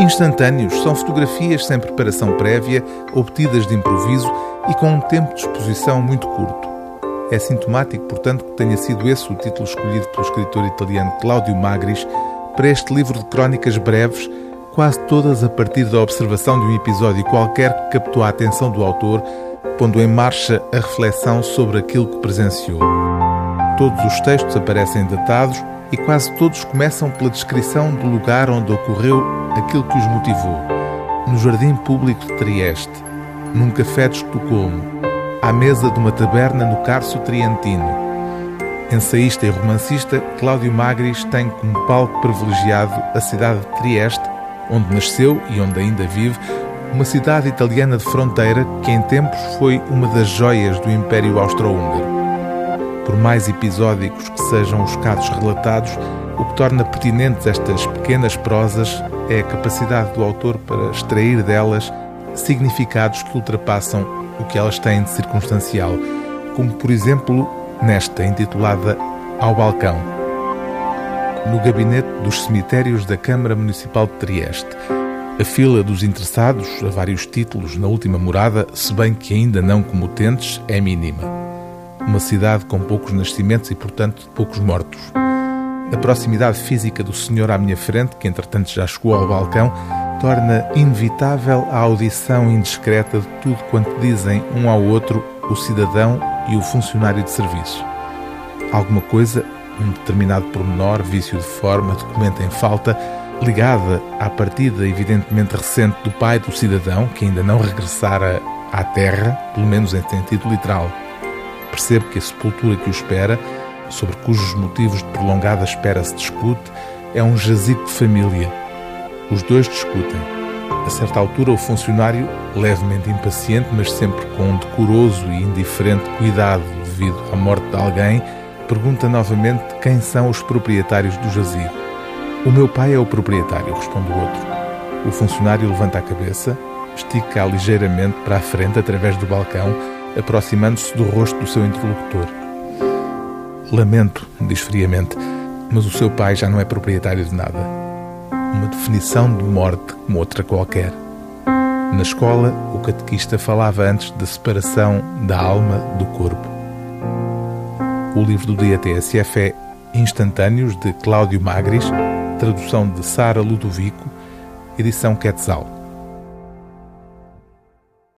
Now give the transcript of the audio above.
Instantâneos são fotografias sem preparação prévia, obtidas de improviso e com um tempo de exposição muito curto. É sintomático, portanto, que tenha sido esse o título escolhido pelo escritor italiano Cláudio Magris para este livro de crónicas breves, quase todas a partir da observação de um episódio qualquer que captou a atenção do autor, pondo em marcha a reflexão sobre aquilo que presenciou. Todos os textos aparecem datados e quase todos começam pela descrição do lugar onde ocorreu aquilo que os motivou. No jardim público de Trieste, num café de Estocolmo, à mesa de uma taberna no Carso Trientino. Ensaísta e romancista, Cláudio Magris tem como palco privilegiado a cidade de Trieste, onde nasceu e onde ainda vive, uma cidade italiana de fronteira que em tempos foi uma das joias do Império Austro-Húngaro. Por mais episódicos que sejam os casos relatados, o que torna pertinentes estas pequenas prosas é a capacidade do autor para extrair delas significados que ultrapassam o que elas têm de circunstancial, como por exemplo nesta intitulada Ao Balcão. No gabinete dos cemitérios da Câmara Municipal de Trieste, a fila dos interessados a vários títulos na última morada, se bem que ainda não comutentes, é mínima. Uma cidade com poucos nascimentos e, portanto, poucos mortos. A proximidade física do senhor à minha frente, que entretanto já chegou ao balcão, torna inevitável a audição indiscreta de tudo quanto dizem um ao outro o cidadão e o funcionário de serviço. Alguma coisa, um determinado pormenor, vício de forma, documento em falta, ligada à partida evidentemente recente do pai do cidadão, que ainda não regressara à terra, pelo menos em sentido literal. Percebe que a sepultura que o espera, sobre cujos motivos de prolongada espera se discute, é um jazigo de família. Os dois discutem. A certa altura, o funcionário, levemente impaciente, mas sempre com um decoroso e indiferente cuidado devido à morte de alguém, pergunta novamente quem são os proprietários do jazigo. O meu pai é o proprietário, responde o outro. O funcionário levanta a cabeça, estica ligeiramente para a frente através do balcão, aproximando-se do rosto do seu interlocutor. Lamento, diz friamente, mas o seu pai já não é proprietário de nada. Uma definição de morte como outra qualquer. Na escola, o catequista falava antes da separação da alma do corpo. O livro do dia TSF é Instantâneos, de Cláudio Magris, tradução de Sara Ludovico, edição Quetzal.